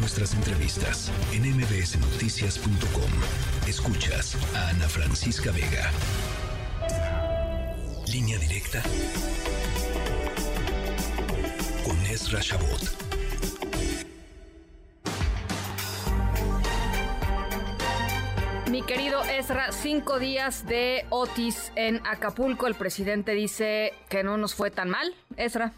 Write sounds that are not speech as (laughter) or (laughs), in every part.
nuestras entrevistas en mbsnoticias.com. Escuchas a Ana Francisca Vega. Línea directa con Ezra Shabot. Mi querido Ezra, cinco días de Otis en Acapulco. El presidente dice que no nos fue tan mal. Ezra.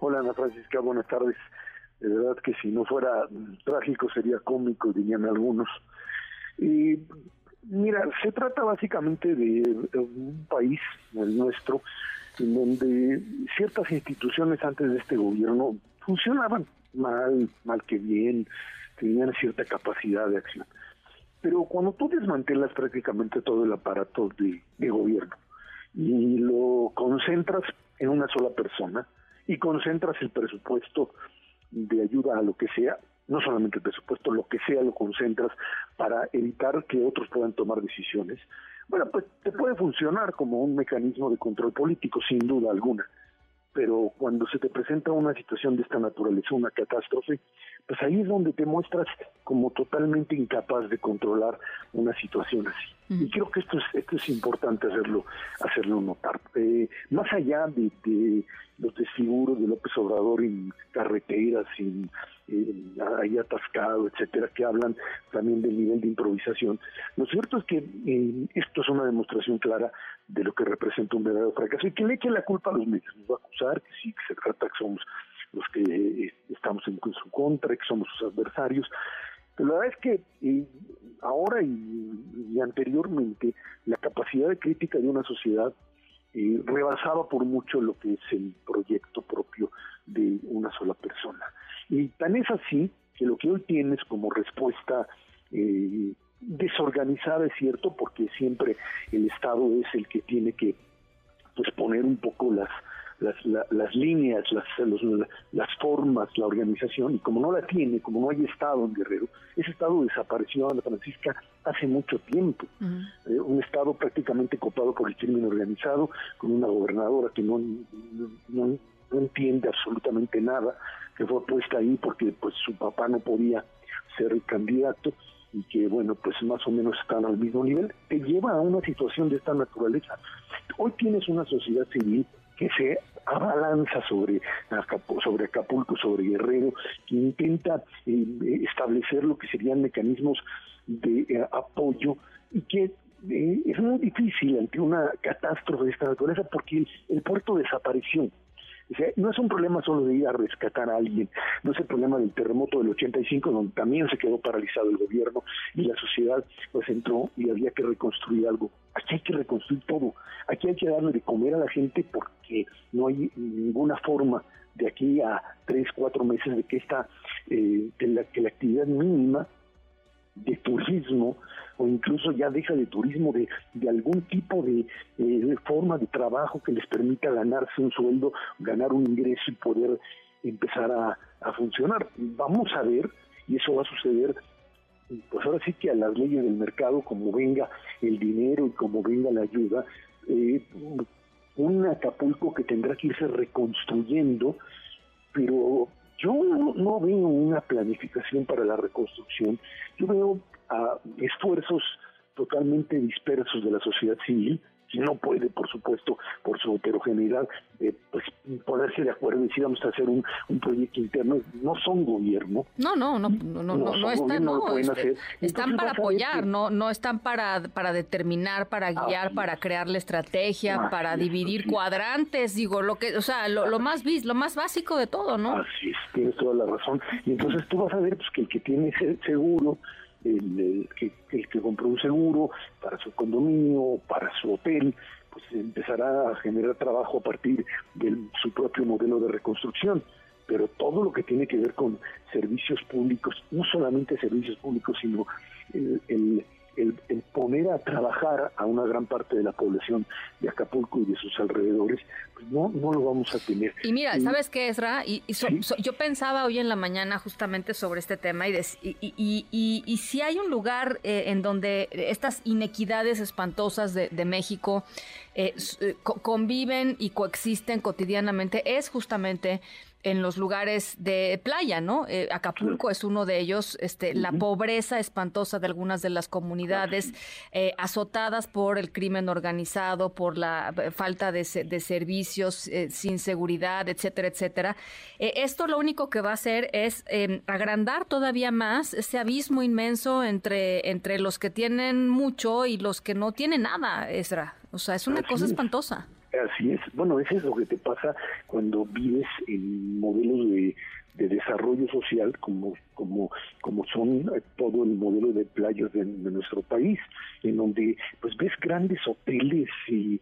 Hola Ana Francisca, buenas tardes. De verdad que si no fuera trágico sería cómico, dirían algunos. Y mira, se trata básicamente de un país, el nuestro, en donde ciertas instituciones antes de este gobierno funcionaban mal, mal que bien, tenían cierta capacidad de acción. Pero cuando tú desmantelas prácticamente todo el aparato de, de gobierno y lo concentras en una sola persona y concentras el presupuesto de ayuda a lo que sea, no solamente el presupuesto, lo que sea lo concentras para evitar que otros puedan tomar decisiones, bueno, pues te puede funcionar como un mecanismo de control político, sin duda alguna. Pero cuando se te presenta una situación de esta naturaleza, una catástrofe, pues ahí es donde te muestras como totalmente incapaz de controlar una situación así. Y creo que esto es esto es importante hacerlo hacerlo notar. Eh, más allá de, los desfiguros de López Obrador en carreteras, en, ahí atascado, etcétera, que hablan también del nivel de improvisación. Lo cierto es que eh, esto es una demostración clara de lo que representa un verdadero fracaso y que le eche la culpa a los medios. Nos va a acusar que sí, que se trata que somos los que eh, estamos en su contra, que somos sus adversarios. Pero la verdad es que ahora y, anteriormente la capacidad de crítica de una sociedad eh, rebasaba por mucho lo que es el proyecto propio de una sola persona. Y tan es así que lo que hoy tienes como respuesta desorganizada es cierto, porque siempre el Estado es el que tiene que pues poner un poco las las, las líneas, las, las formas, la organización, y como no la tiene, como no hay Estado en Guerrero, ese Estado desapareció, Ana Francisca, hace mucho tiempo. Eh, un Estado prácticamente copado por el crimen organizado, con una gobernadora que no, no, entiende absolutamente nada, que fue puesta ahí porque pues su papá no podía ser el candidato y que bueno pues más o menos están al mismo nivel. Te lleva a una situación de esta naturaleza. Hoy tienes una sociedad civil que se abalanza sobre, sobre Acapulco, sobre Guerrero, que intenta eh, establecer lo que serían mecanismos de eh, apoyo y que eh, es muy difícil ante una catástrofe de esta naturaleza porque el puerto desapareció no es un problema solo de ir a rescatar a alguien, no es el problema del terremoto del 85, donde también se quedó paralizado el gobierno y la sociedad pues entró y había que reconstruir algo. Aquí hay que reconstruir todo, aquí hay que darle de comer a la gente porque no hay ninguna forma de aquí a tres, cuatro meses de que esta, eh, la, que la actividad mínima de turismo o incluso ya deja de turismo de, de algún tipo de, forma de trabajo que les permita ganarse un sueldo, ganar un ingreso y poder empezar a, funcionar. Vamos a ver, y eso va a suceder pues ahora sí que a las leyes del mercado, como venga el dinero y como venga la ayuda, eh, un Acapulco que tendrá que irse reconstruyendo, pero yo no veo una planificación para la reconstrucción, yo veo a esfuerzos totalmente dispersos de la sociedad civil, que no puede, por supuesto, por su heterogeneidad, eh, pues ponerse de acuerdo y decir vamos a hacer un, proyecto interno. No son gobierno. No, no, no, no, no, no, están, no, este, están para apoyar, no, no están para, para determinar, para guiar, para crear la estrategia, para dividir cuadrantes, digo, lo que, o sea, lo, lo más lo más básico de todo, ¿no? Así es, tienes toda la razón. Y entonces tú vas a ver pues, que el que tiene seguro el, que, el que compró un seguro para su condominio, para su hotel, pues empezará a generar trabajo a partir de su propio modelo de reconstrucción. Pero todo lo que tiene que ver con servicios públicos, no solamente servicios públicos, sino el el, poner a trabajar a una gran parte de la población de Acapulco y de sus alrededores, pues no, no lo vamos a tener. Y mira, ¿sabes qué, Esra? Y, yo pensaba hoy en la mañana justamente sobre este tema y, y, y, si hay un lugar eh, en donde estas inequidades espantosas de, México eh, eh, conviven y coexisten cotidianamente, es justamente en los lugares de playa, ¿no? Eh, Acapulco es uno de ellos, este, la pobreza espantosa de algunas de las comunidades eh, azotadas por el crimen organizado, por la eh, falta de, servicios, sin seguridad, etcétera, etcétera. esto lo único que va a hacer es em, agrandar todavía más ese abismo inmenso entre, entre los que tienen mucho y los que no tienen nada, Esra. O sea, es una cosa espantosa. Así es. Bueno, eso es lo que te pasa cuando vives en modelos de, desarrollo social como como como son todo el modelo de playas de, nuestro país en donde pues ves grandes hoteles y,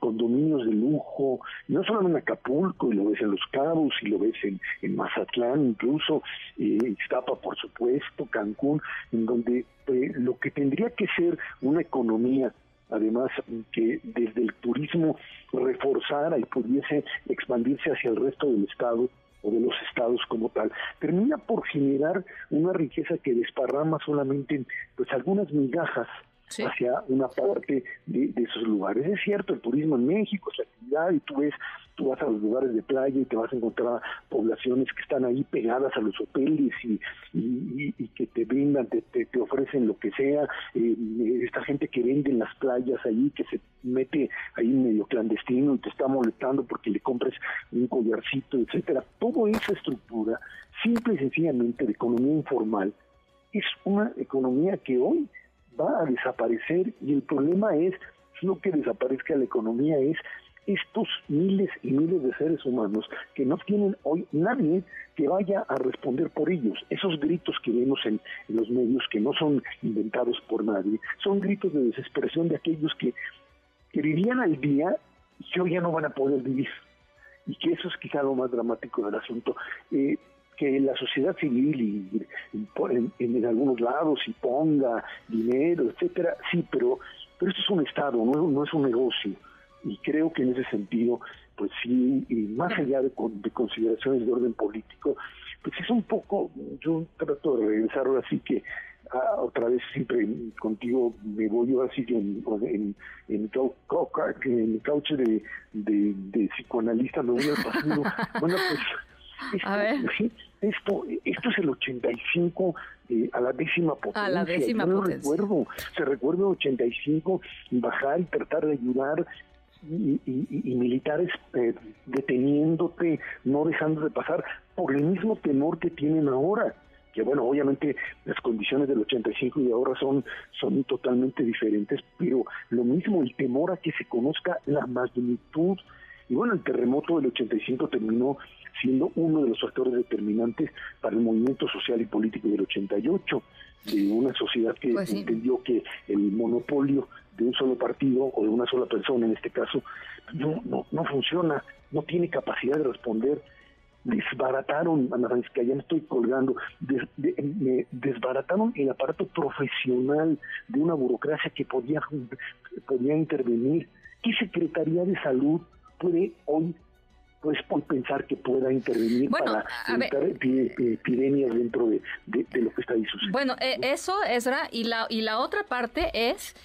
condominios de lujo no solo en Acapulco y lo ves en Los Cabos y lo ves en, en Mazatlán incluso eh, Iztapa por supuesto Cancún en donde eh, lo que tendría que ser una economía además que desde el turismo reforzara y pudiese expandirse hacia el resto del Estado o de los estados como tal, termina por generar una riqueza que desparrama solamente pues algunas migajas hacia una parte de, esos lugares. Es cierto, el turismo en México es actividad y tú ves, tú vas a los lugares de playa y te vas a encontrar poblaciones que están ahí pegadas a los hoteles y, y, que te brindan, te, te, ofrecen lo que sea, eh, esta gente que vende en las playas ahí, que se mete ahí medio clandestino y te está molestando porque le compres un collarcito, etcétera. Toda esa estructura, simple y sencillamente de economía informal, es una economía que hoy va a desaparecer y el problema es no que desaparezca la economía, es estos miles y miles de seres humanos que no tienen hoy nadie que vaya a responder por ellos. Esos gritos que vemos en, los medios, que no son inventados por nadie, son gritos de desesperación de aquellos que, que vivían al día y que hoy ya no van a poder vivir. Y que eso es quizá lo más dramático del asunto. Eh, que la sociedad civil y, en, algunos lados y ponga dinero, etcétera, sí, pero pero esto es un Estado, no, no es un negocio. Y creo que en ese sentido, pues sí, y más allá de, consideraciones de orden político, pues es un poco, yo trato de regresar ahora sí que ah, otra vez siempre contigo me voy yo así que en, en, en, mi cauche de, de, psicoanalista me voy al pasado. (laughs) bueno, pues esto, esto, es el 85 eh, a la décima potencia. A la décima Yo potencia. recuerdo, se recuerda 85 bajar y tratar de ayudar y, militares eh, deteniéndote, no dejando de pasar por el mismo temor que tienen ahora que bueno, obviamente las condiciones del 85 y ahora son, son totalmente diferentes, pero lo mismo, el temor a que se conozca la magnitud. Y bueno, el terremoto del 85 terminó siendo uno de los factores determinantes para el movimiento social y político del 88, de una sociedad que pues entendió que el monopolio de un solo partido o de una sola persona en este caso no, no, no funciona, no tiene capacidad de responder desbarataron, Ana Francisca, ya me estoy colgando, desbarataron el aparato profesional de una burocracia que podía, podía intervenir. ¿Qué Secretaría de Salud puede hoy pues pensar que pueda intervenir para evitar epidemias dentro de, lo que está ahí sucediendo. Bueno, eh, eso, Esra, y la, y la otra parte es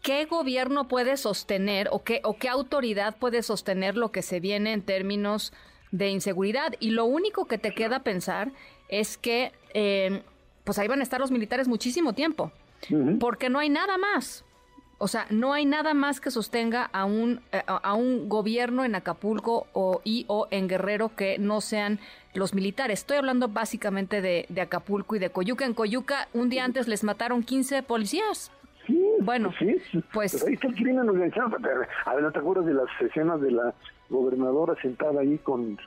qué gobierno puede sostener o qué, o qué autoridad puede sostener lo que se viene en términos de inseguridad. Y lo único que te queda pensar es que eh, pues ahí van a estar los militares muchísimo tiempo, porque no hay nada más. O sea, no hay nada más que sostenga a un, eh, a, un gobierno en Acapulco o, y o en Guerrero que no sean los militares. Estoy hablando básicamente de, Acapulco y de Coyuca. En Coyuca, un día antes les mataron 15 policías. Sí, bueno, pues... ahí está el crimen organizado. A ver, ¿no te acuerdas de las escenas de la gobernadora sentada ahí con...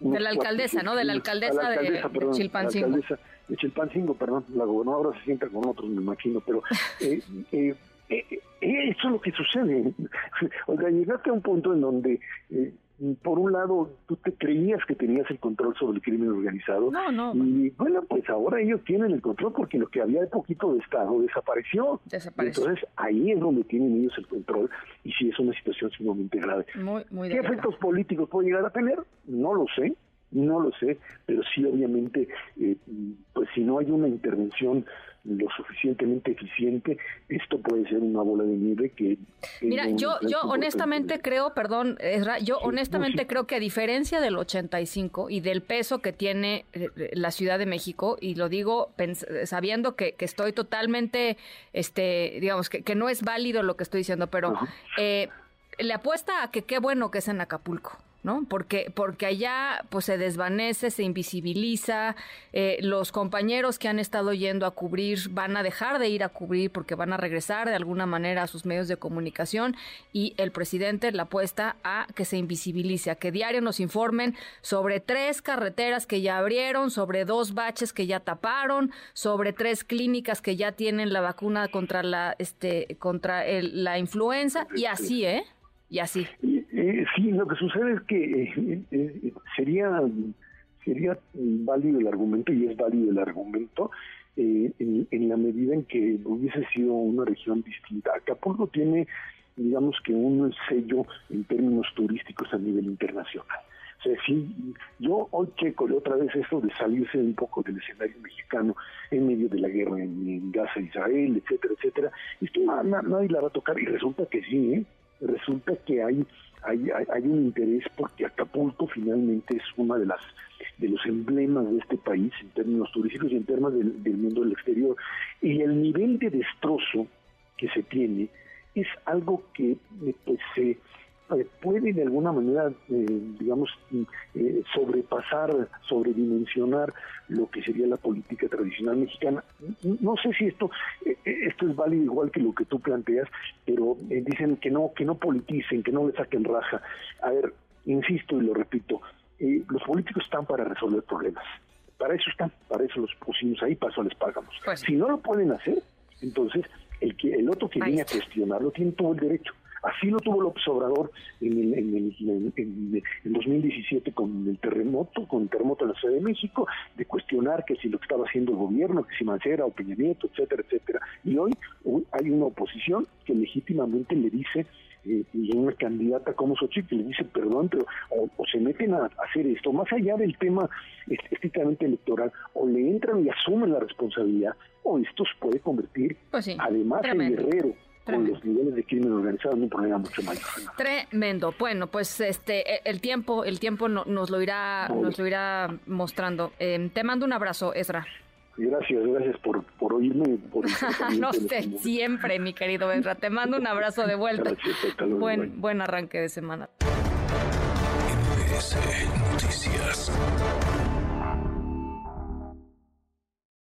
De la alcaldesa, ¿no? De la alcaldesa, de, Chilpancingo. de Chilpancingo, perdón. La gobernadora se sienta con otros, me imagino, pero... (laughs) Eh, eh, eso es lo que sucede. (laughs) O sea, llegaste a un punto en donde, eh, por un lado, tú te creías que tenías el control sobre el crimen organizado. No, no. Y bueno, pues ahora ellos tienen el control porque lo que había de poquito de Estado desapareció. Desapareció. Entonces ahí es donde tienen ellos el control y sí es una situación sumamente grave. Muy, muy ¿Qué efectos políticos puede llegar a tener? No lo sé no lo sé, pero sí obviamente, eh, pues si no hay una intervención lo suficientemente eficiente, esto puede ser una bola de nieve que... Mira, yo, yo honestamente creo, perdón, yo honestamente creo que a diferencia del 85 y del peso que tiene eh, la Ciudad de México, y lo digo sabiendo que, que estoy totalmente, este, digamos, que, que, no es válido lo que estoy diciendo, pero eh, le apuesta a que qué bueno que es en Acapulco. ¿No? Porque, porque allá pues se desvanece, se invisibiliza, eh, los compañeros que han estado yendo a cubrir van a dejar de ir a cubrir porque van a regresar de alguna manera a sus medios de comunicación y el presidente la apuesta a que se invisibilice, a que diario nos informen sobre tres carreteras que ya abrieron, sobre dos baches que ya taparon, sobre tres clínicas que ya tienen la vacuna contra la, este, contra la influenza y así, ¿eh? Y así. Eh, sí, lo que sucede es que eh, eh, sería sería válido el argumento y es válido el argumento en, la medida en que hubiese sido una región distinta. Acapulco tiene, digamos que un sello en términos turísticos a nivel internacional. O sea, sí, yo hoy checo otra vez esto de salirse un poco del escenario mexicano en medio de la guerra en, Gaza, Israel, etcétera, etcétera. Esto nadie la va a tocar y resulta que sí, ¿eh? Resulta que hay, hay, hay un interés porque Acapulco finalmente es una de las de los emblemas de este país en términos turísticos y en términos del, del mundo del exterior. Y el nivel de destrozo que se tiene es algo que eh, pues, se eh, puede de alguna manera, eh, digamos, eh, sobrepasar, sobredimensionar lo que sería la política tradicional mexicana. No sé si esto esto es válido igual que lo que tú planteas, pero dicen que no que no politicen, que no le saquen raja. A ver, insisto y lo repito, los políticos están para resolver problemas. Para eso están, para eso los pusimos ahí, paso les pagamos. Pues si no lo pueden hacer, entonces el que el otro que viene a cuestionarlo tiene todo el derecho. Así lo tuvo López Obrador en, el, en, en, 2017 con el terremoto, con el terremoto en la Ciudad de México, de cuestionar que si lo que estaba haciendo el gobierno, que si Mancera o Peña Nieto, etcétera, etcétera. Y hoy, hay una oposición que legítimamente le dice eh, y una candidata como Xochitl le dice perdón, pero o, se meten a, hacer esto, más allá del tema estrictamente electoral, o le entran y asumen la responsabilidad, o esto se puede convertir pues además en guerrero con los niveles de crimen organizado en un problema mucho mayor. Tremendo. Bueno, pues este e, el tiempo el tiempo nos lo irá nos lo irá mostrando. Em, te mando un abrazo, Ezra. Gracias, gracias por, por oírme. Por (laughs) no sé, siempre, mi querido Ezra. Te mando un abrazo de vuelta. buen, buen arranque de semana. Noticias.